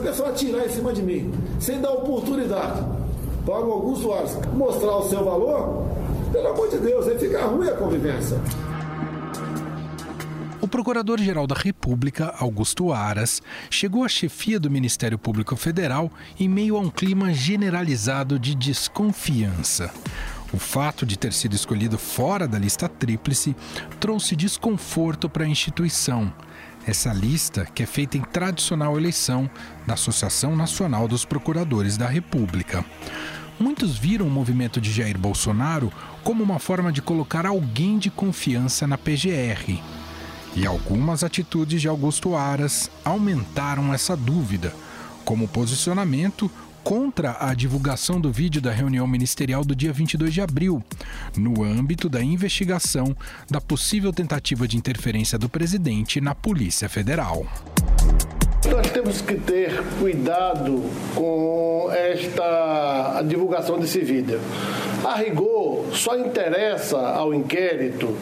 o pessoal atirar em cima de mim, sem dar oportunidade para Augusto Aras mostrar o seu valor, pelo amor de Deus, aí fica ruim a convivência. O Procurador-Geral da República, Augusto Aras, chegou à chefia do Ministério Público Federal em meio a um clima generalizado de desconfiança. O fato de ter sido escolhido fora da lista tríplice trouxe desconforto para a instituição. Essa lista, que é feita em tradicional eleição da Associação Nacional dos Procuradores da República. Muitos viram o movimento de Jair Bolsonaro como uma forma de colocar alguém de confiança na PGR. E algumas atitudes de Augusto Aras aumentaram essa dúvida, como o posicionamento contra a divulgação do vídeo da reunião ministerial do dia 22 de abril, no âmbito da investigação da possível tentativa de interferência do presidente na Polícia Federal. Nós temos que ter cuidado com esta divulgação desse vídeo. A rigor, só interessa ao inquérito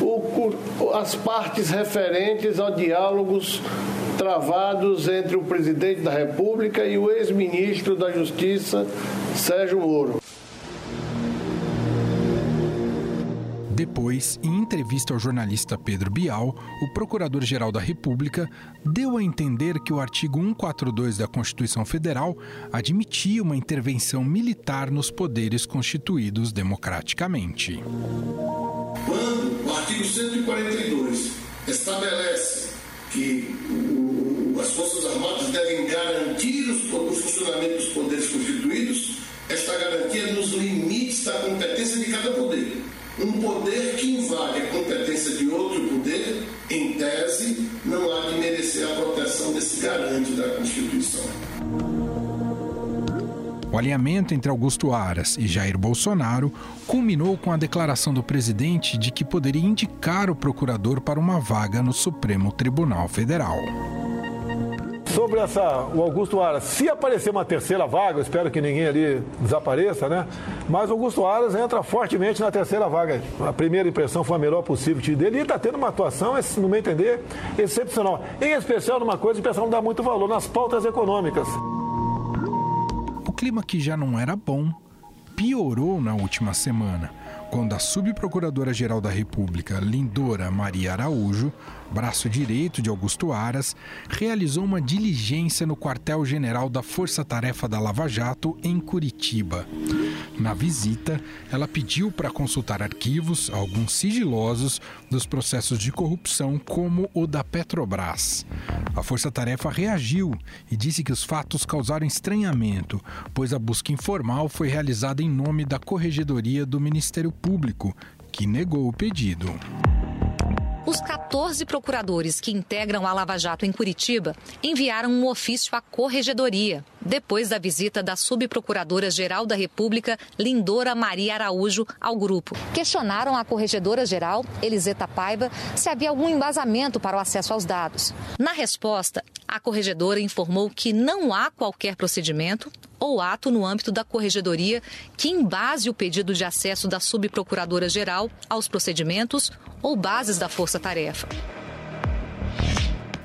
o, as partes referentes a diálogos travados entre o presidente da República e o ex-ministro da Justiça, Sérgio Moro. Depois, em entrevista ao jornalista Pedro Bial, o Procurador-Geral da República deu a entender que o artigo 142 da Constituição Federal admitia uma intervenção militar nos poderes constituídos democraticamente. Quando o artigo 142 estabelece que as Forças Armadas devem garantir o funcionamento dos poderes constituídos, esta garantia nos limites da competência de cada poder. Um poder que invade a competência de outro poder, em tese, não há de merecer a proteção desse garante da Constituição. O alinhamento entre Augusto Aras e Jair Bolsonaro culminou com a declaração do presidente de que poderia indicar o procurador para uma vaga no Supremo Tribunal Federal sobre essa, o Augusto Aras, se aparecer uma terceira vaga, eu espero que ninguém ali desapareça, né? Mas o Augusto Aras entra fortemente na terceira vaga. A primeira impressão foi a melhor possível dele e está tendo uma atuação, no meu entender, excepcional. Em especial numa coisa que o pessoal não dá muito valor, nas pautas econômicas. O clima que já não era bom piorou na última semana quando a subprocuradora-geral da República, Lindora Maria Araújo, braço direito de Augusto Aras, realizou uma diligência no quartel-general da Força Tarefa da Lava Jato, em Curitiba. Na visita, ela pediu para consultar arquivos, alguns sigilosos, dos processos de corrupção, como o da Petrobras. A Força Tarefa reagiu e disse que os fatos causaram estranhamento, pois a busca informal foi realizada em nome da Corregedoria do Ministério Público, que negou o pedido. Os 14 procuradores que integram a Lava Jato em Curitiba enviaram um ofício à Corregedoria, depois da visita da subprocuradora-geral da República, Lindora Maria Araújo, ao grupo. Questionaram a corregedora-geral, Eliseta Paiva, se havia algum embasamento para o acesso aos dados. Na resposta, a corregedora informou que não há qualquer procedimento ou ato no âmbito da Corregedoria que embase o pedido de acesso da subprocuradora-geral aos procedimentos ou bases da força-tarefa.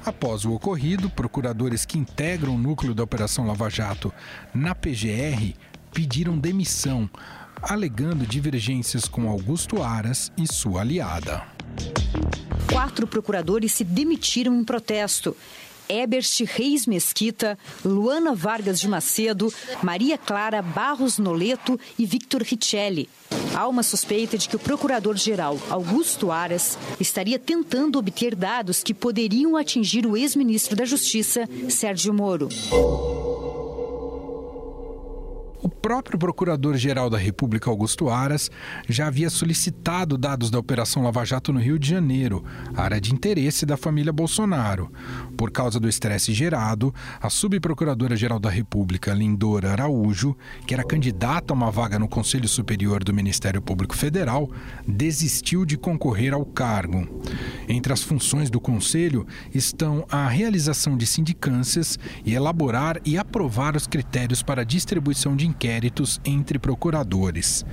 Após o ocorrido, procuradores que integram o núcleo da Operação Lava Jato na PGR pediram demissão, alegando divergências com Augusto Aras e sua aliada. Quatro procuradores se demitiram em protesto. Ebert Reis Mesquita, Luana Vargas de Macedo, Maria Clara Barros Noleto e Victor Richelli. Há uma suspeita de que o procurador-geral Augusto Aras estaria tentando obter dados que poderiam atingir o ex-ministro da Justiça, Sérgio Moro. O próprio Procurador-Geral da República, Augusto Aras, já havia solicitado dados da Operação Lava Jato no Rio de Janeiro, área de interesse da família Bolsonaro. Por causa do estresse gerado, a Subprocuradora-Geral da República, Lindora Araújo, que era candidata a uma vaga no Conselho Superior do Ministério Público Federal, desistiu de concorrer ao cargo. Entre as funções do Conselho estão a realização de sindicâncias e elaborar e aprovar os critérios para a distribuição de inquéritos entre procuradores.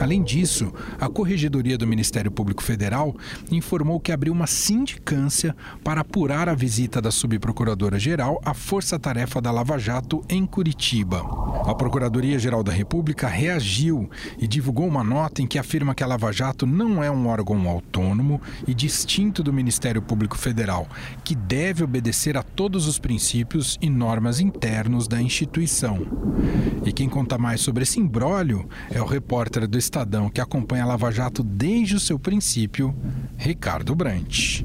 Além disso, a Corregedoria do Ministério Público Federal informou que abriu uma sindicância para apurar a visita da subprocuradora-geral à Força Tarefa da Lava Jato em Curitiba. A Procuradoria-Geral da República reagiu e divulgou uma nota em que afirma que a Lava Jato não é um órgão autônomo e distinto do Ministério Público Federal, que deve obedecer a todos os princípios e normas internos da instituição. E quem conta mais sobre esse imbróglio é o repórter do Estadão que acompanha a Lava Jato desde o seu princípio, Ricardo Brant.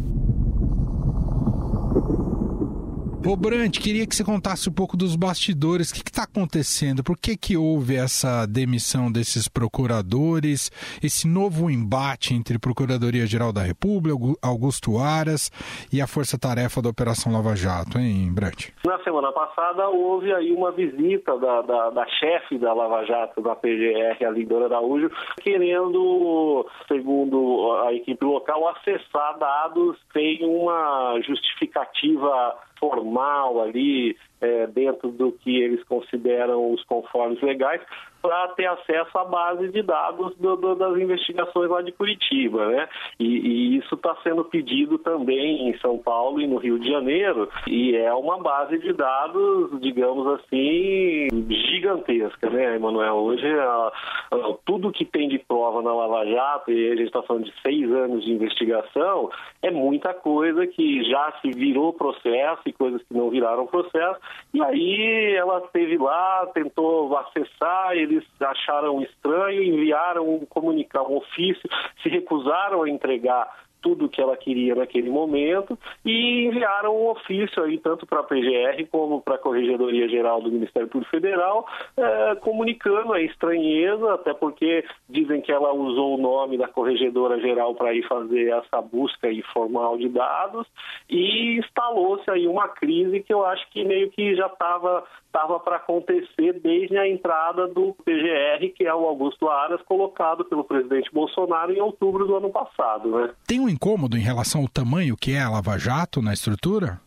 Ô Brant, queria que você contasse um pouco dos bastidores. O que está acontecendo? Por que, que houve essa demissão desses procuradores, esse novo embate entre Procuradoria-Geral da República, Augusto Aras e a Força Tarefa da Operação Lava Jato, hein, Brant? Na semana passada houve aí uma visita da, da, da chefe da Lava Jato, da PGR, a Lindora Araújo, querendo, segundo a equipe local, acessar dados sem uma justificativa formal ali, é, dentro do que eles consideram os conformes legais, para ter acesso à base de dados do, do, das investigações lá de Curitiba, né? E, e isso está sendo pedido também em São Paulo e no Rio de Janeiro, e é uma base de dados, digamos assim, gigantesca, né, Emanuel? Hoje, a, a, tudo que tem de prova na Lava Jato, e a gente está falando de seis anos de investigação, é muita coisa que já se virou processo e coisas que não viraram processo, e aí ela esteve lá, tentou acessar, eles acharam estranho, enviaram um comunicado, um ofício, se recusaram a entregar tudo o que ela queria naquele momento e enviaram um ofício aí tanto para a PGR como para a Corregedoria Geral do Ministério Público Federal é, comunicando a estranheza, até porque dizem que ela usou o nome da Corregedora Geral para ir fazer essa busca informal de dados e instalou-se aí uma crise que eu acho que meio que já estava estava para acontecer desde a entrada do PGR, que é o Augusto Aras, colocado pelo presidente Bolsonaro em outubro do ano passado. Né? Tem um incômodo em relação ao tamanho que é a Lava Jato na estrutura?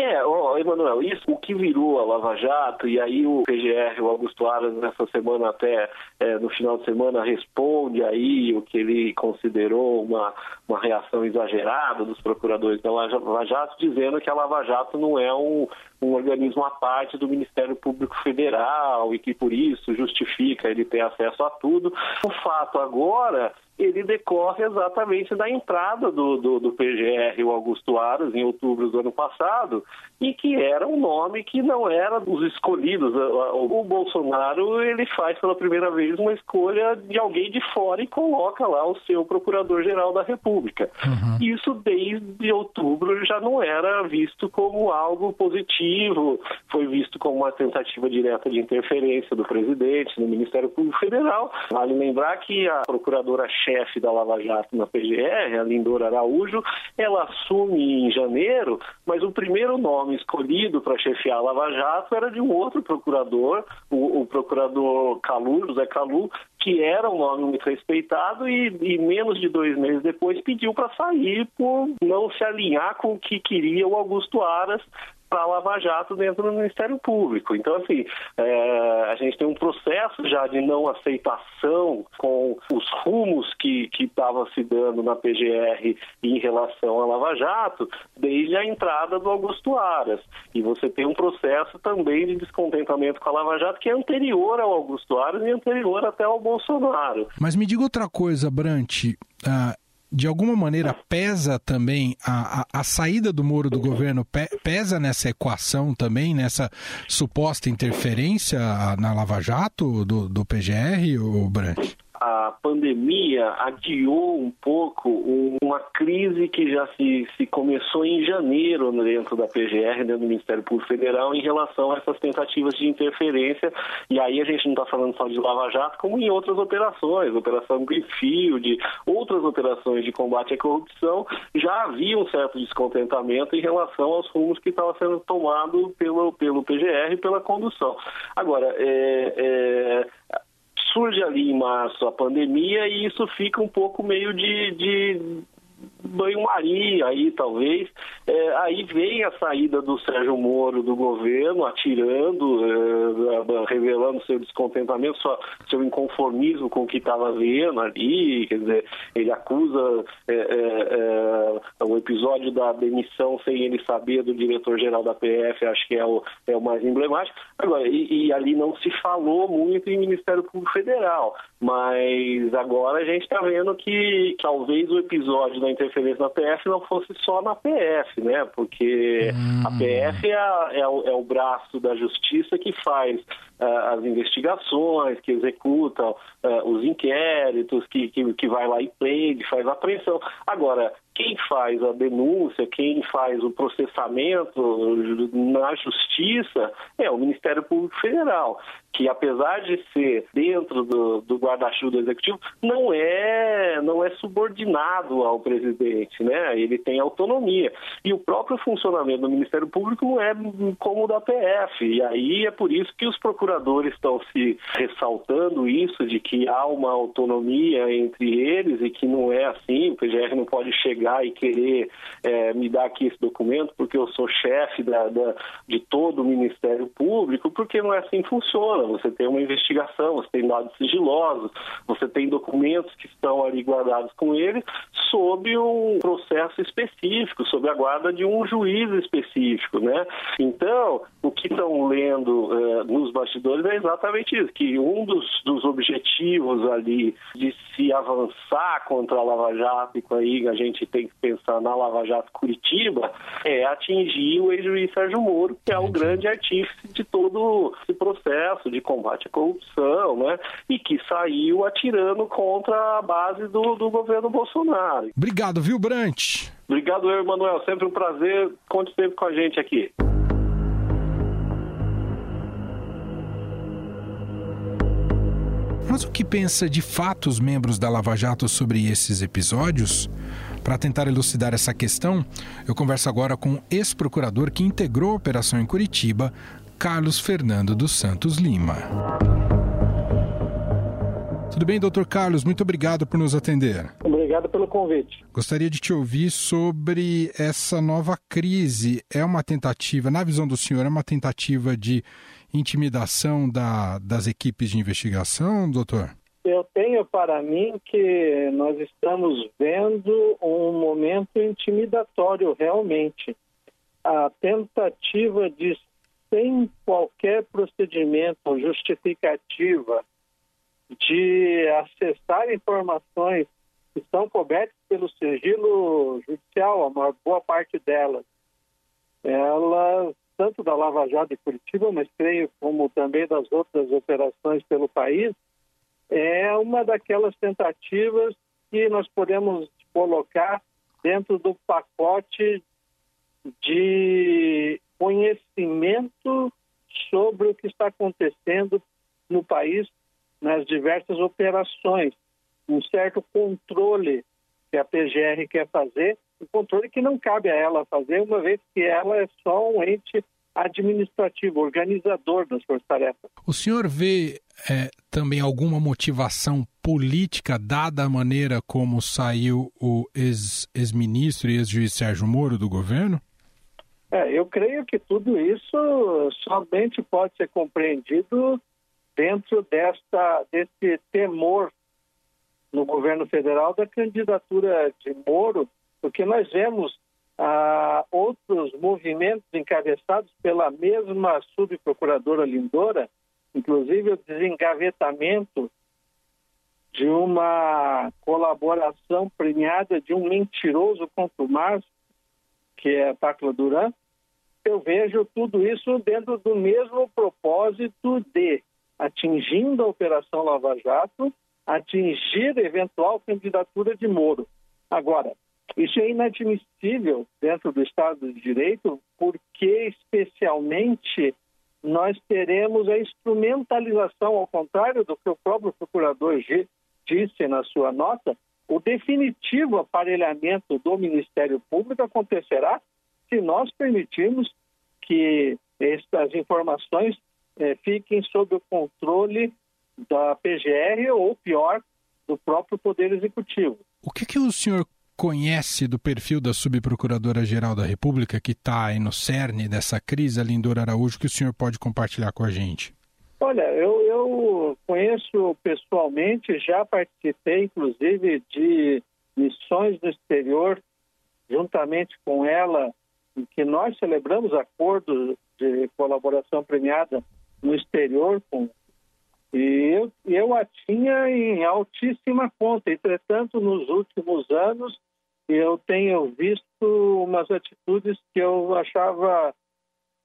É, ó, Emanuel, isso o que virou a Lava Jato, e aí o PGR, o Augusto Aras, nessa semana até, é, no final de semana, responde aí o que ele considerou uma, uma reação exagerada dos procuradores da Lava Jato, dizendo que a Lava Jato não é um, um organismo à parte do Ministério Público Federal e que por isso justifica ele ter acesso a tudo. O fato agora ele decorre exatamente da entrada do, do, do, PGR, o Augusto Aras, em outubro do ano passado, e que era um nome que não era dos escolhidos. O Bolsonaro ele faz pela primeira vez uma escolha de alguém de fora e coloca lá o seu procurador-geral da República. Uhum. Isso desde outubro já não era visto como algo positivo, foi visto como uma tentativa direta de interferência do presidente no Ministério Público Federal. Vale lembrar que a procuradora-chefe chefe da Lava Jato na PGR, a Lindora Araújo, ela assume em janeiro, mas o primeiro nome escolhido para chefiar a Lava Jato era de um outro procurador, o, o procurador Calu, José Calu, que era um nome muito respeitado e, e menos de dois meses depois pediu para sair por não se alinhar com o que queria o Augusto Aras, para Lava Jato dentro do Ministério Público. Então, assim, é, a gente tem um processo já de não aceitação com os rumos que estavam se dando na PGR em relação à Lava Jato desde a entrada do Augusto Aras. E você tem um processo também de descontentamento com a Lava Jato que é anterior ao Augusto Aras e anterior até ao Bolsonaro. Mas me diga outra coisa, Brant. Uh, de alguma maneira pesa também a, a, a, saída do Moro do governo pesa nessa equação também nessa suposta interferência na Lava Jato do, do PGR, o Brant? Pandemia adiou um pouco uma crise que já se, se começou em janeiro dentro da PGR, dentro do Ministério Público Federal, em relação a essas tentativas de interferência. E aí a gente não está falando só de Lava Jato, como em outras operações, Operação Greenfield, outras operações de combate à corrupção, já havia um certo descontentamento em relação aos rumos que estavam sendo tomados pelo, pelo PGR e pela condução. Agora, é, é surge ali em março a pandemia e isso fica um pouco meio de, de banho-maria aí, talvez. É, aí vem a saída do Sérgio Moro do governo, atirando, é, revelando seu descontentamento, sua, seu inconformismo com o que estava vendo ali, quer dizer, ele acusa é, é, é, o episódio da demissão sem ele saber do diretor-geral da PF, acho que é o, é o mais emblemático. Agora, e, e ali não se falou muito em Ministério Público Federal, mas agora a gente está vendo que talvez o episódio da interferência na PF não fosse só na PF, né? Porque hum. a PF é, a, é, o, é, o, braço da justiça que faz as investigações, que executa uh, os inquéritos, que, que, que vai lá e prende, faz a apreensão. Agora, quem faz a denúncia, quem faz o processamento na justiça é o Ministério Público Federal, que apesar de ser dentro do, do guarda-chuva do executivo, não é não é subordinado ao presidente, né? Ele tem autonomia e o próprio funcionamento do Ministério Público não é como o da PF. E aí é por isso que os procuradores estão se ressaltando isso de que há uma autonomia entre eles e que não é assim. O PGR não pode chegar chegar e querer é, me dar aqui esse documento porque eu sou chefe da, da, de todo o Ministério Público, porque não é assim que funciona. Você tem uma investigação, você tem dados sigilosos, você tem documentos que estão ali guardados com ele sob um processo específico, sob a guarda de um juiz específico, né? Então, o que estão lendo é, nos bastidores é exatamente isso, que um dos, dos objetivos ali de se avançar contra a Lava Jato e com aí a gente tem que pensar na Lava Jato Curitiba, é atingir o ex-juiz Sérgio Moro, que é o grande artífice de todo esse processo de combate à corrupção, né? E que saiu atirando contra a base do, do governo Bolsonaro. Obrigado, viu, Brant? Obrigado, Emanuel. Sempre um prazer. Conte sempre com a gente aqui. Mas o que pensa de fato os membros da Lava Jato sobre esses episódios? Para tentar elucidar essa questão, eu converso agora com o ex-procurador que integrou a operação em Curitiba, Carlos Fernando dos Santos Lima. Tudo bem, doutor Carlos? Muito obrigado por nos atender. Obrigado pelo convite. Gostaria de te ouvir sobre essa nova crise. É uma tentativa, na visão do senhor, é uma tentativa de intimidação da, das equipes de investigação, doutor? Eu tenho para mim que nós estamos vendo um momento intimidatório realmente. A tentativa de, sem qualquer procedimento justificativa, de acessar informações que estão cobertas pelo sigilo judicial, a maior boa parte delas, elas, tanto da Lava Jato de Curitiba, mas creio como também das outras operações pelo país, é uma daquelas tentativas que nós podemos colocar dentro do pacote de conhecimento sobre o que está acontecendo no país nas diversas operações, um certo controle que a PGR quer fazer, um controle que não cabe a ela fazer, uma vez que ela é só um ente administrativo, organizador das forças-tarefas. O senhor vê é, também alguma motivação política, dada a maneira como saiu o ex-ministro e ex-juiz Sérgio Moro do governo? É, eu creio que tudo isso somente pode ser compreendido dentro desta, desse temor no governo federal da candidatura de Moro, porque nós vemos ah, outros movimentos encabeçados pela mesma subprocuradora Lindora, inclusive o desengavetamento de uma colaboração premiada de um mentiroso contra o Márcio, que é a Tacla Duran, eu vejo tudo isso dentro do mesmo propósito de, atingindo a Operação Lava Jato, atingir eventual candidatura de Moro. Agora, isso é inadmissível dentro do Estado de Direito, porque, especialmente, nós teremos a instrumentalização, ao contrário do que o próprio procurador disse na sua nota, o definitivo aparelhamento do Ministério Público acontecerá se nós permitirmos que estas informações eh, fiquem sob o controle da PGR ou, pior, do próprio Poder Executivo. O que, que o senhor conhece do perfil da subprocuradora-geral da República, que está aí no cerne dessa crise, Lindor Araújo, que o senhor pode compartilhar com a gente? Olha, eu, eu conheço pessoalmente, já participei, inclusive, de missões no exterior, juntamente com ela, em que nós celebramos acordos de colaboração premiada no exterior com e eu, eu a tinha em altíssima conta. Entretanto, nos últimos anos, eu tenho visto umas atitudes que eu achava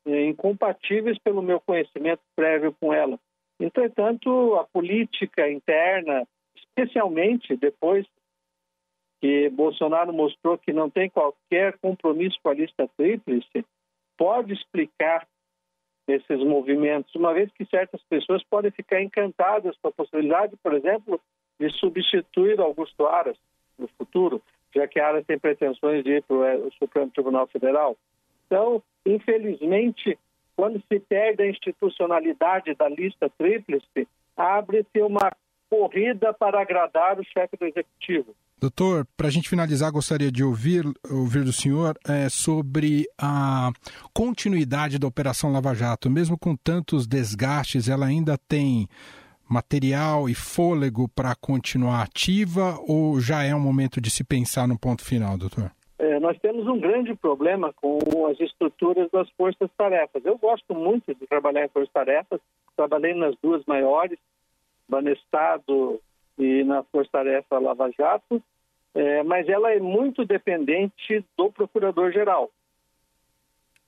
eh, incompatíveis pelo meu conhecimento prévio com ela. Entretanto, a política interna, especialmente depois que Bolsonaro mostrou que não tem qualquer compromisso com a lista tríplice, pode explicar esses movimentos, uma vez que certas pessoas podem ficar encantadas com a possibilidade, por exemplo, de substituir Augusto Aras no futuro, já que Aras tem pretensões de ir para o Supremo Tribunal Federal. Então, infelizmente, quando se perde a institucionalidade da lista tríplice, abre-se uma corrida para agradar o chefe do executivo. Doutor, para a gente finalizar, gostaria de ouvir, ouvir do senhor é, sobre a continuidade da Operação Lava Jato. Mesmo com tantos desgastes, ela ainda tem material e fôlego para continuar ativa ou já é um momento de se pensar no ponto final, doutor? É, nós temos um grande problema com as estruturas das forças-tarefas. Eu gosto muito de trabalhar em forças-tarefas, trabalhei nas duas maiores, Banestado e na Força Tarefa Lava Jato, é, mas ela é muito dependente do Procurador-Geral,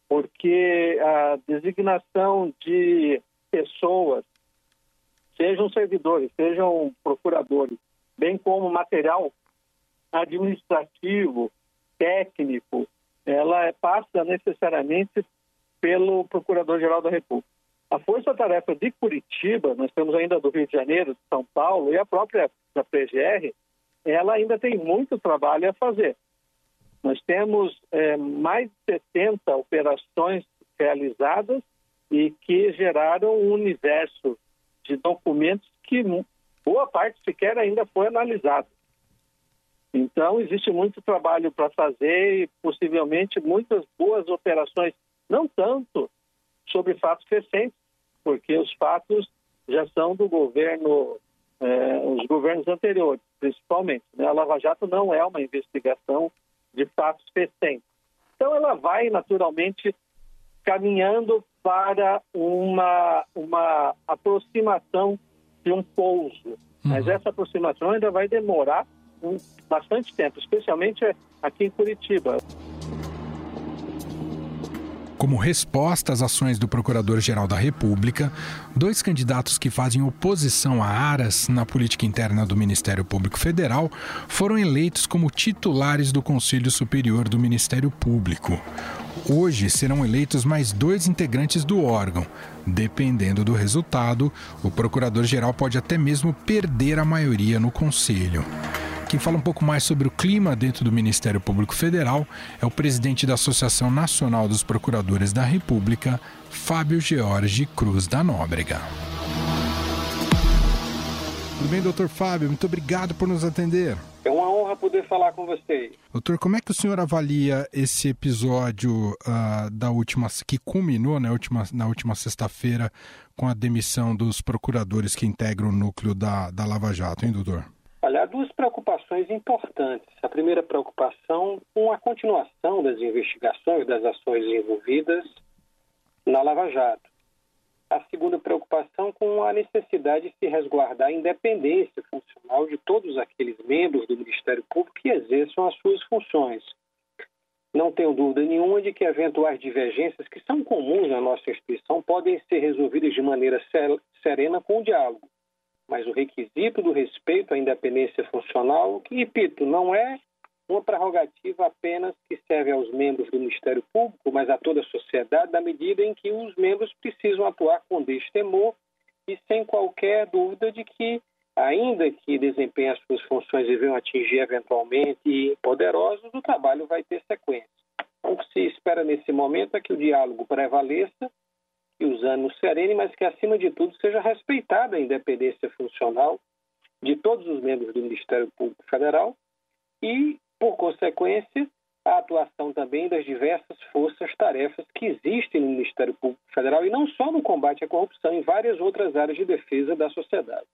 porque a designação de pessoas, sejam servidores, sejam procuradores, bem como material administrativo, técnico, ela passa necessariamente pelo Procurador-Geral da República. A força-tarefa de Curitiba, nós temos ainda do Rio de Janeiro, de São Paulo e a própria da PGR, ela ainda tem muito trabalho a fazer. Nós temos é, mais de 70 operações realizadas e que geraram um universo de documentos que boa parte sequer ainda foi analisado. Então, existe muito trabalho para fazer e possivelmente muitas boas operações, não tanto sobre fatos recentes, porque os fatos já são do governo, eh, os governos anteriores, principalmente. Né? A Lava Jato não é uma investigação de fatos recentes. Então, ela vai naturalmente caminhando para uma, uma aproximação de um pouso. Uhum. Mas essa aproximação ainda vai demorar um, bastante tempo, especialmente aqui em Curitiba. Como resposta às ações do Procurador-Geral da República, dois candidatos que fazem oposição a Aras na política interna do Ministério Público Federal foram eleitos como titulares do Conselho Superior do Ministério Público. Hoje serão eleitos mais dois integrantes do órgão. Dependendo do resultado, o Procurador-Geral pode até mesmo perder a maioria no Conselho. Quem fala um pouco mais sobre o clima dentro do Ministério Público Federal é o presidente da Associação Nacional dos Procuradores da República, Fábio George Cruz da Nóbrega. Tudo bem, doutor Fábio? Muito obrigado por nos atender. É uma honra poder falar com você. Doutor, como é que o senhor avalia esse episódio uh, da última que culminou na né, última, na última sexta-feira com a demissão dos procuradores que integram o núcleo da, da Lava Jato, hein, doutor? Olha, há duas preocupações importantes. A primeira preocupação com a continuação das investigações das ações envolvidas na Lava Jato. A segunda preocupação com a necessidade de se resguardar a independência funcional de todos aqueles membros do Ministério Público que exerçam as suas funções. Não tenho dúvida nenhuma de que eventuais divergências que são comuns na nossa instituição podem ser resolvidas de maneira serena com o diálogo mas o requisito do respeito à independência funcional, que, repito, não é uma prerrogativa apenas que serve aos membros do Ministério Público, mas a toda a sociedade, na medida em que os membros precisam atuar com destemor e sem qualquer dúvida de que, ainda que desempenhem as suas funções e venham atingir eventualmente poderosos, o trabalho vai ter sequência. O que se espera nesse momento é que o diálogo prevaleça que os ânimos serenem, mas que, acima de tudo, seja respeitada a independência funcional de todos os membros do Ministério Público Federal e Por consequência, a atuação também das diversas forças-tarefas que existem no Ministério Público Federal e não só no combate à corrupção, em várias outras áreas de defesa da sociedade.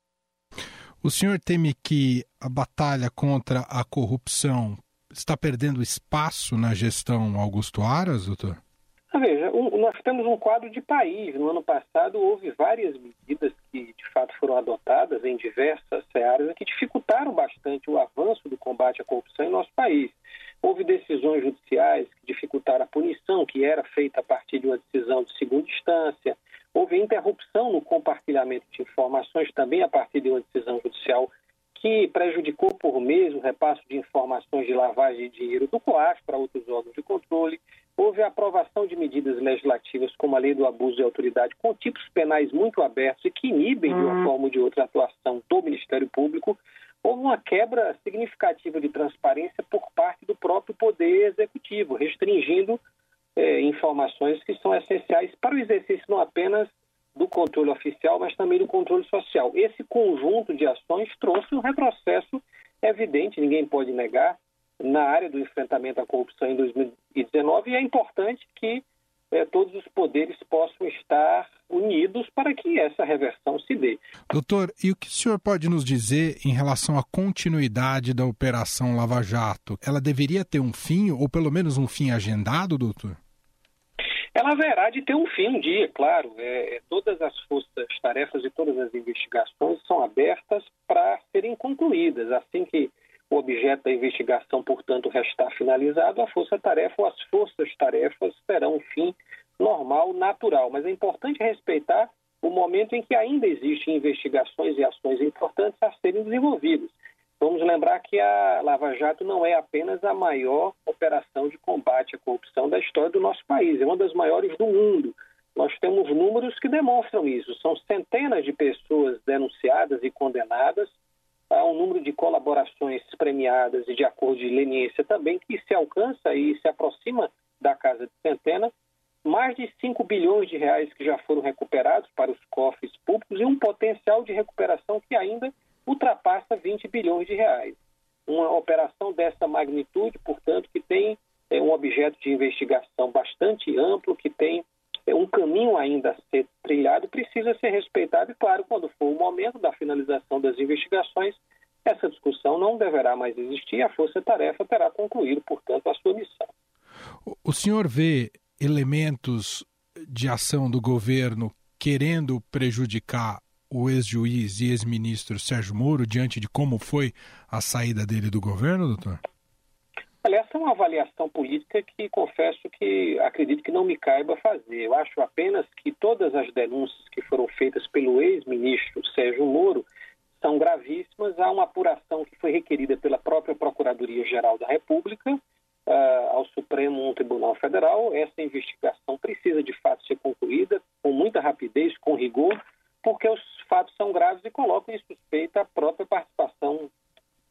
O senhor teme que a batalha contra a corrupção está perdendo espaço na gestão Augusto Aras, doutor? Ah, veja, um, nós temos um quadro de país. No ano passado houve várias medidas que de fato foram adotadas em diversas áreas que dificultaram bastante o avanço do combate à corrupção em nosso país. Houve decisões judiciais que dificultaram a punição, que era feita a partir de uma decisão de segunda instância. Houve interrupção no compartilhamento de informações também a partir de uma decisão judicial que prejudicou por mês o repasse de informações de lavagem de dinheiro do COAS para outros órgãos de controle. Houve a aprovação de medidas legislativas como a lei do abuso de autoridade com tipos penais muito abertos e que inibem de uma uhum. forma ou de outra a atuação do Ministério Público. Houve uma quebra significativa de transparência por parte do próprio Poder Executivo, restringindo é, informações que são essenciais para o exercício não apenas do controle oficial, mas também do controle social. Esse conjunto de ações trouxe um retrocesso evidente, ninguém pode negar, na área do enfrentamento à corrupção em 2019 e é importante que é, todos os poderes possam estar unidos para que essa reversão se dê. Doutor, e o que o senhor pode nos dizer em relação à continuidade da Operação Lava Jato? Ela deveria ter um fim, ou pelo menos um fim agendado, doutor? ela haverá de ter um fim um dia, claro. É, é todas as forças-tarefas e todas as investigações são abertas para serem concluídas. Assim que o objeto da investigação, portanto, restar finalizado, a força-tarefa ou as forças-tarefas terão um fim normal, natural. Mas é importante respeitar o momento em que ainda existem investigações e ações importantes a serem desenvolvidas. Vamos lembrar que a Lava Jato não é apenas a maior operação de combate à corrupção da história do nosso país, é uma das maiores do mundo. Nós temos números que demonstram isso. São centenas de pessoas denunciadas e condenadas, há um número de colaborações premiadas e de acordo de leniência também que se alcança e se aproxima da casa de centenas, mais de 5 bilhões de reais que já foram recuperados para os cofres públicos e um potencial de recuperação que ainda ultrapassa 20 bilhões de reais. Uma operação dessa magnitude, portanto, que tem é, um objeto de investigação bastante amplo, que tem um caminho ainda a ser trilhado, precisa ser respeitado e, claro, quando for o momento da finalização das investigações, essa discussão não deverá mais existir e a Força-Tarefa terá concluído, portanto, a sua missão. O senhor vê elementos de ação do governo querendo prejudicar o ex-juiz e ex-ministro Sérgio Moro diante de como foi a saída dele do governo, doutor? Essa é uma avaliação política que confesso que acredito que não me caiba fazer. Eu acho apenas que todas as denúncias que foram feitas pelo ex-ministro Sérgio Moro são gravíssimas. Há uma apuração que foi requerida pela própria Procuradoria-Geral da República uh, ao Supremo Tribunal Federal. Essa investigação precisa, de fato, ser concluída com muita rapidez, com rigor, porque os fatos são graves e colocam em suspeita a própria participação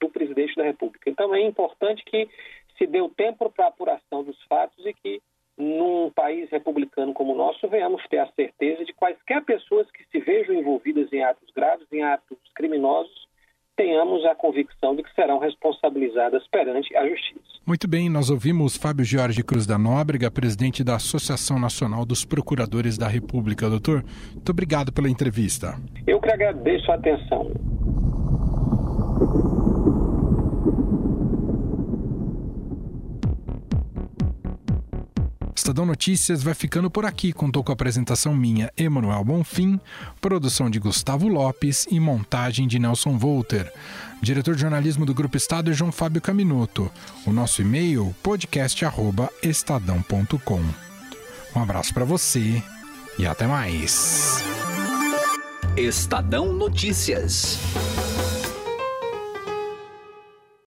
do presidente da República. Então é importante que se dê o tempo para a apuração dos fatos e que, num país republicano como o nosso, venhamos ter a certeza de quaisquer pessoas que se vejam envolvidas em atos graves, em atos criminosos, tenhamos a convicção de que serão responsabilizadas perante a justiça. Muito bem, nós ouvimos Fábio Jorge Cruz da Nóbrega, presidente da Associação Nacional dos Procuradores da República. Doutor, muito obrigado pela entrevista. Eu que agradeço a atenção. Estadão Notícias vai ficando por aqui. Contou com a apresentação minha, Emanuel Bonfim, produção de Gustavo Lopes e montagem de Nelson Volter. Diretor de jornalismo do Grupo Estado é João Fábio Caminoto. O nosso e-mail, podcast.estadão.com. Um abraço para você e até mais. Estadão Notícias.